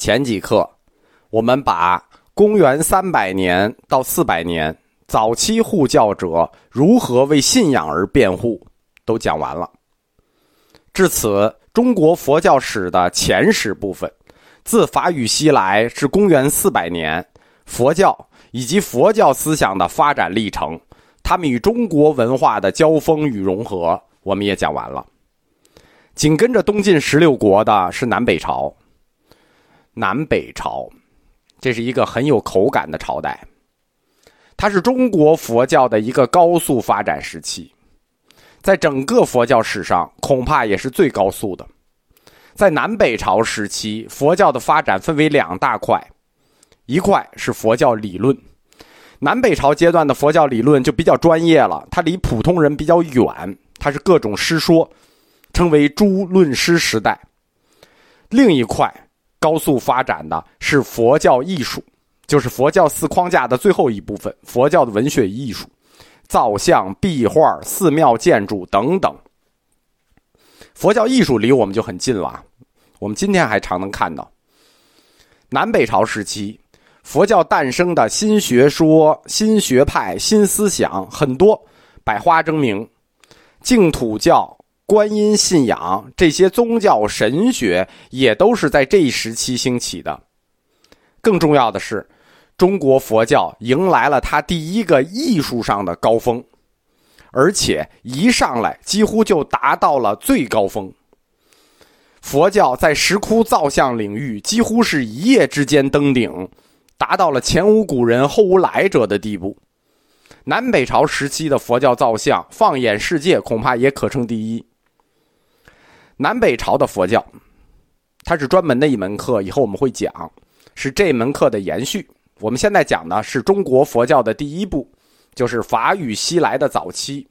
前几课，我们把公元三百年到四百年早期护教者如何为信仰而辩护都讲完了。至此，中国佛教史的前史部分，自法语西来至公元四百年，佛教以及佛教思想的发展历程，他们与中国文化的交锋与融合，我们也讲完了。紧跟着东晋十六国的是南北朝。南北朝，这是一个很有口感的朝代。它是中国佛教的一个高速发展时期，在整个佛教史上恐怕也是最高速的。在南北朝时期，佛教的发展分为两大块，一块是佛教理论。南北朝阶段的佛教理论就比较专业了，它离普通人比较远，它是各种师说，称为诸论师时代。另一块。高速发展的是佛教艺术，就是佛教四框架的最后一部分——佛教的文学艺术、造像、壁画、寺庙建筑等等。佛教艺术离我们就很近了，我们今天还常能看到。南北朝时期，佛教诞生的新学说、新学派、新思想很多，百花争鸣，净土教。观音信仰这些宗教神学也都是在这一时期兴起的。更重要的是，中国佛教迎来了它第一个艺术上的高峰，而且一上来几乎就达到了最高峰。佛教在石窟造像领域几乎是一夜之间登顶，达到了前无古人后无来者的地步。南北朝时期的佛教造像，放眼世界恐怕也可称第一。南北朝的佛教，它是专门的一门课，以后我们会讲，是这门课的延续。我们现在讲的是中国佛教的第一步，就是法语西来的早期。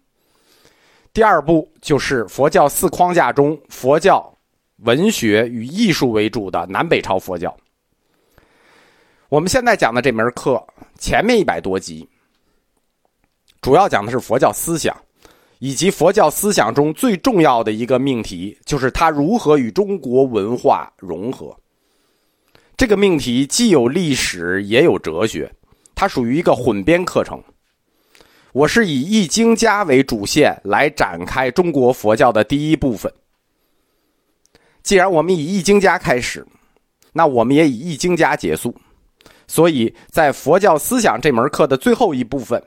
第二步就是佛教四框架中佛教文学与艺术为主的南北朝佛教。我们现在讲的这门课前面一百多集，主要讲的是佛教思想。以及佛教思想中最重要的一个命题，就是它如何与中国文化融合。这个命题既有历史，也有哲学，它属于一个混编课程。我是以易经家为主线来展开中国佛教的第一部分。既然我们以易经家开始，那我们也以易经家结束。所以在佛教思想这门课的最后一部分。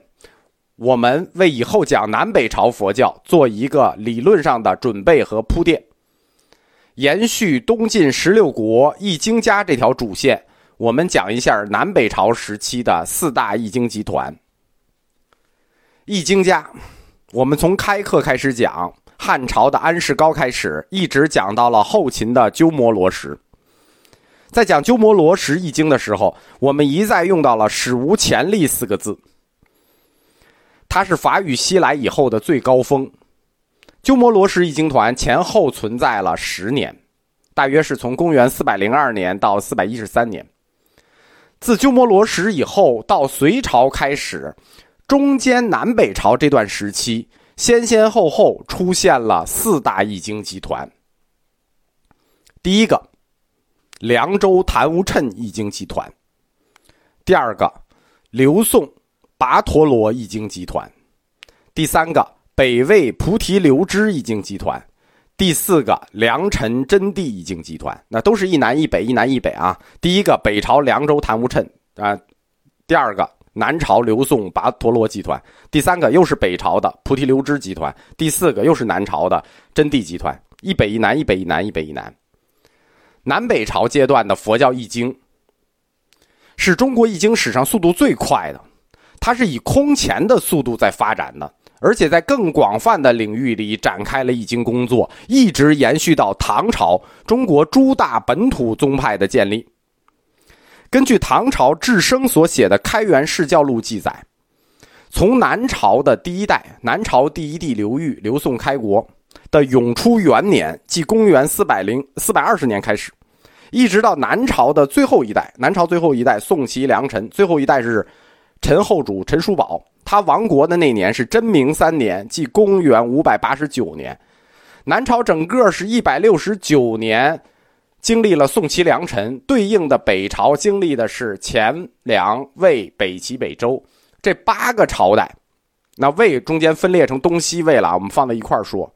我们为以后讲南北朝佛教做一个理论上的准备和铺垫，延续东晋十六国易经家这条主线，我们讲一下南北朝时期的四大易经集团。易经家，我们从开课开始讲，汉朝的安世高开始，一直讲到了后秦的鸠摩罗什。在讲鸠摩罗什易经的时候，我们一再用到了“史无前例”四个字。它是法语西来以后的最高峰，鸠摩罗什译经团前后存在了十年，大约是从公元四百零二年到四百一十三年。自鸠摩罗什以后到隋朝开始，中间南北朝这段时期，先先后后出现了四大译经集团。第一个，凉州昙无谶译经集团；第二个，刘宋。跋陀罗易经集团，第三个北魏菩提流支易经集团，第四个良辰真谛易经集团，那都是一南一北，一南一北啊。第一个北朝凉州昙无谶啊，第二个南朝刘宋跋陀罗集团，第三个又是北朝的菩提流支集团，第四个又是南朝的真谛集团，一北一南，一北一南，一北一南。南北朝阶段的佛教易经，是中国易经史上速度最快的。它是以空前的速度在发展的，而且在更广泛的领域里展开了易经工作，一直延续到唐朝，中国诸大本土宗派的建立。根据唐朝智生所写的《开元释教录》记载，从南朝的第一代南朝第一帝刘裕刘宋开国的永初元年，即公元四百零四百二十年开始，一直到南朝的最后一代南朝最后一代宋齐梁陈，最后一代是。陈后主陈叔宝，他亡国的那年是真明三年，即公元五百八十九年。南朝整个是一百六十九年，经历了宋齐梁陈，对应的北朝经历的是前梁魏北齐北周这八个朝代。那魏中间分裂成东西魏了，我们放在一块儿说。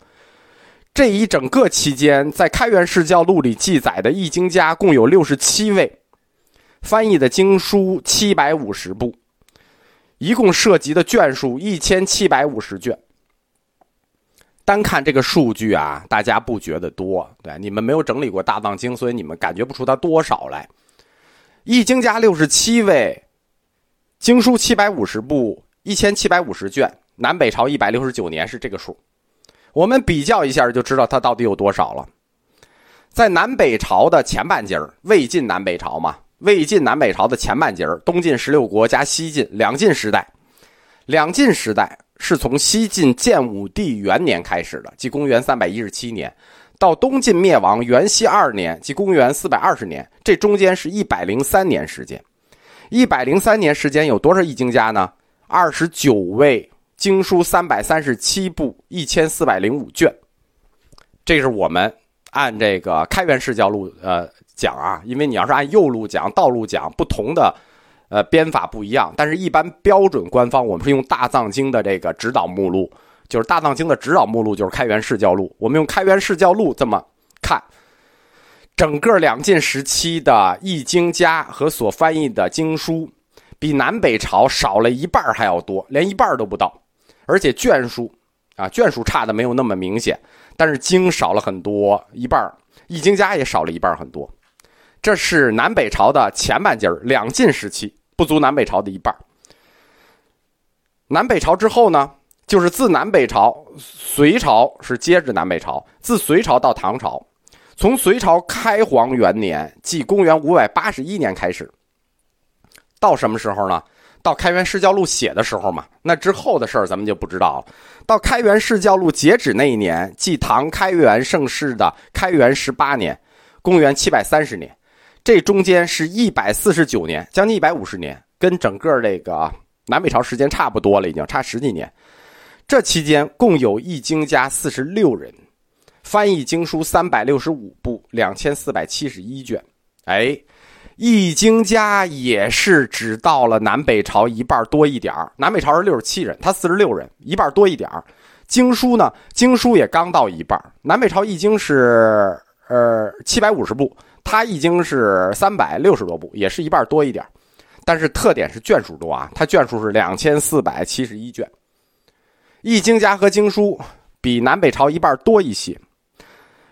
这一整个期间，在《开元释教录》里记载的易经家共有六十七位，翻译的经书七百五十部，一共涉及的卷数一千七百五十卷。单看这个数据啊，大家不觉得多，对，你们没有整理过大藏经，所以你们感觉不出它多少来。易经家六十七位，经书七百五十部。一千七百五十卷，南北朝一百六十九年是这个数，我们比较一下就知道它到底有多少了。在南北朝的前半截魏晋南北朝嘛，魏晋南北朝的前半截东晋十六国加西晋两晋时代，两晋时代是从西晋建武帝元年开始的，即公元三百一十七年，到东晋灭亡元熙二年，即公元四百二十年，这中间是一百零三年时间。一百零三年时间有多少易经家呢？二十九位经书三百三十七部一千四百零五卷，这是我们按这个开元释教录呃讲啊，因为你要是按右路讲、道路讲，不同的呃编法不一样。但是，一般标准官方我们是用大藏经的这个指导目录，就是大藏经的指导目录就是开元释教录。我们用开元释教录这么看，整个两晋时期的易经家和所翻译的经书。比南北朝少了一半还要多，连一半都不到，而且卷数啊，卷数差的没有那么明显，但是经少了很多，一半易经家也少了一半很多。这是南北朝的前半截两晋时期不足南北朝的一半。南北朝之后呢，就是自南北朝，隋朝是接着南北朝，自隋朝到唐朝，从隋朝开皇元年，即公元五百八十一年开始。到什么时候呢？到开元释教录写的时候嘛。那之后的事儿咱们就不知道了。到开元释教录截止那一年，即唐开元盛世的开元十八年，公元七百三十年，这中间是一百四十九年，将近一百五十年，跟整个这个南北朝时间差不多了，已经差十几年。这期间共有易经家四十六人，翻译经书三百六十五部，两千四百七十一卷。哎。易经家也是只到了南北朝一半多一点南北朝是六十七人，他四十六人，一半多一点经书呢，经书也刚到一半南北朝易经是呃七百五十部，他易经是三百六十多部，也是一半多一点但是特点是卷数多啊，他卷数是两千四百七十一卷。易经家和经书比南北朝一半多一些，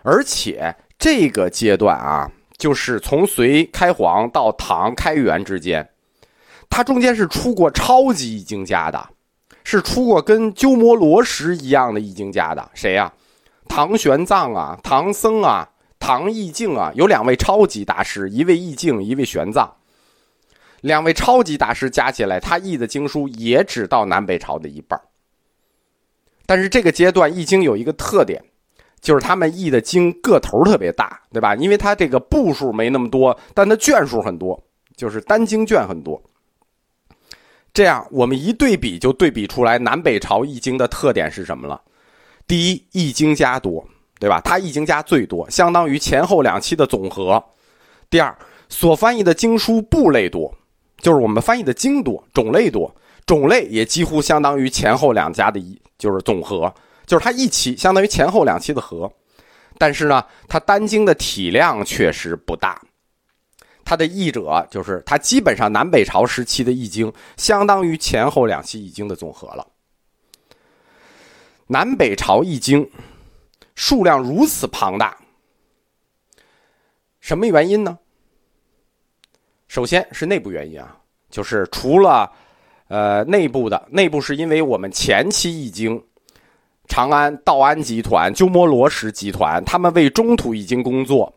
而且这个阶段啊。就是从隋开皇到唐开元之间，他中间是出过超级易经家的，是出过跟鸠摩罗什一样的易经家的。谁呀？唐玄奘啊，唐僧啊，唐易净啊，有两位超级大师，一位易净，一位玄奘。两位超级大师加起来，他译的经书也只到南北朝的一半。但是这个阶段易经有一个特点。就是他们译的经个头特别大，对吧？因为它这个部数没那么多，但它卷数很多，就是单经卷很多。这样我们一对比，就对比出来南北朝易经的特点是什么了？第一，易经家多，对吧？它易经家最多，相当于前后两期的总和。第二，所翻译的经书部类多，就是我们翻译的经多，种类多，种类也几乎相当于前后两家的一就是总和。就是它一期相当于前后两期的和，但是呢，它单经的体量确实不大。它的译者就是它基本上南北朝时期的易经相当于前后两期易经的总和了。南北朝易经数量如此庞大，什么原因呢？首先是内部原因啊，就是除了呃内部的内部是因为我们前期易经。长安道安集团、鸠摩罗什集团，他们为中土易经工作，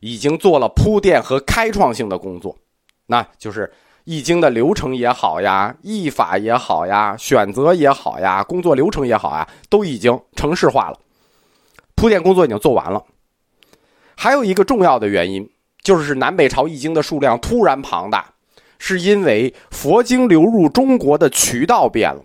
已经做了铺垫和开创性的工作，那就是易经的流程也好呀，译法也好呀，选择也好呀，工作流程也好啊，都已经程式化了，铺垫工作已经做完了。还有一个重要的原因，就是南北朝易经的数量突然庞大，是因为佛经流入中国的渠道变了。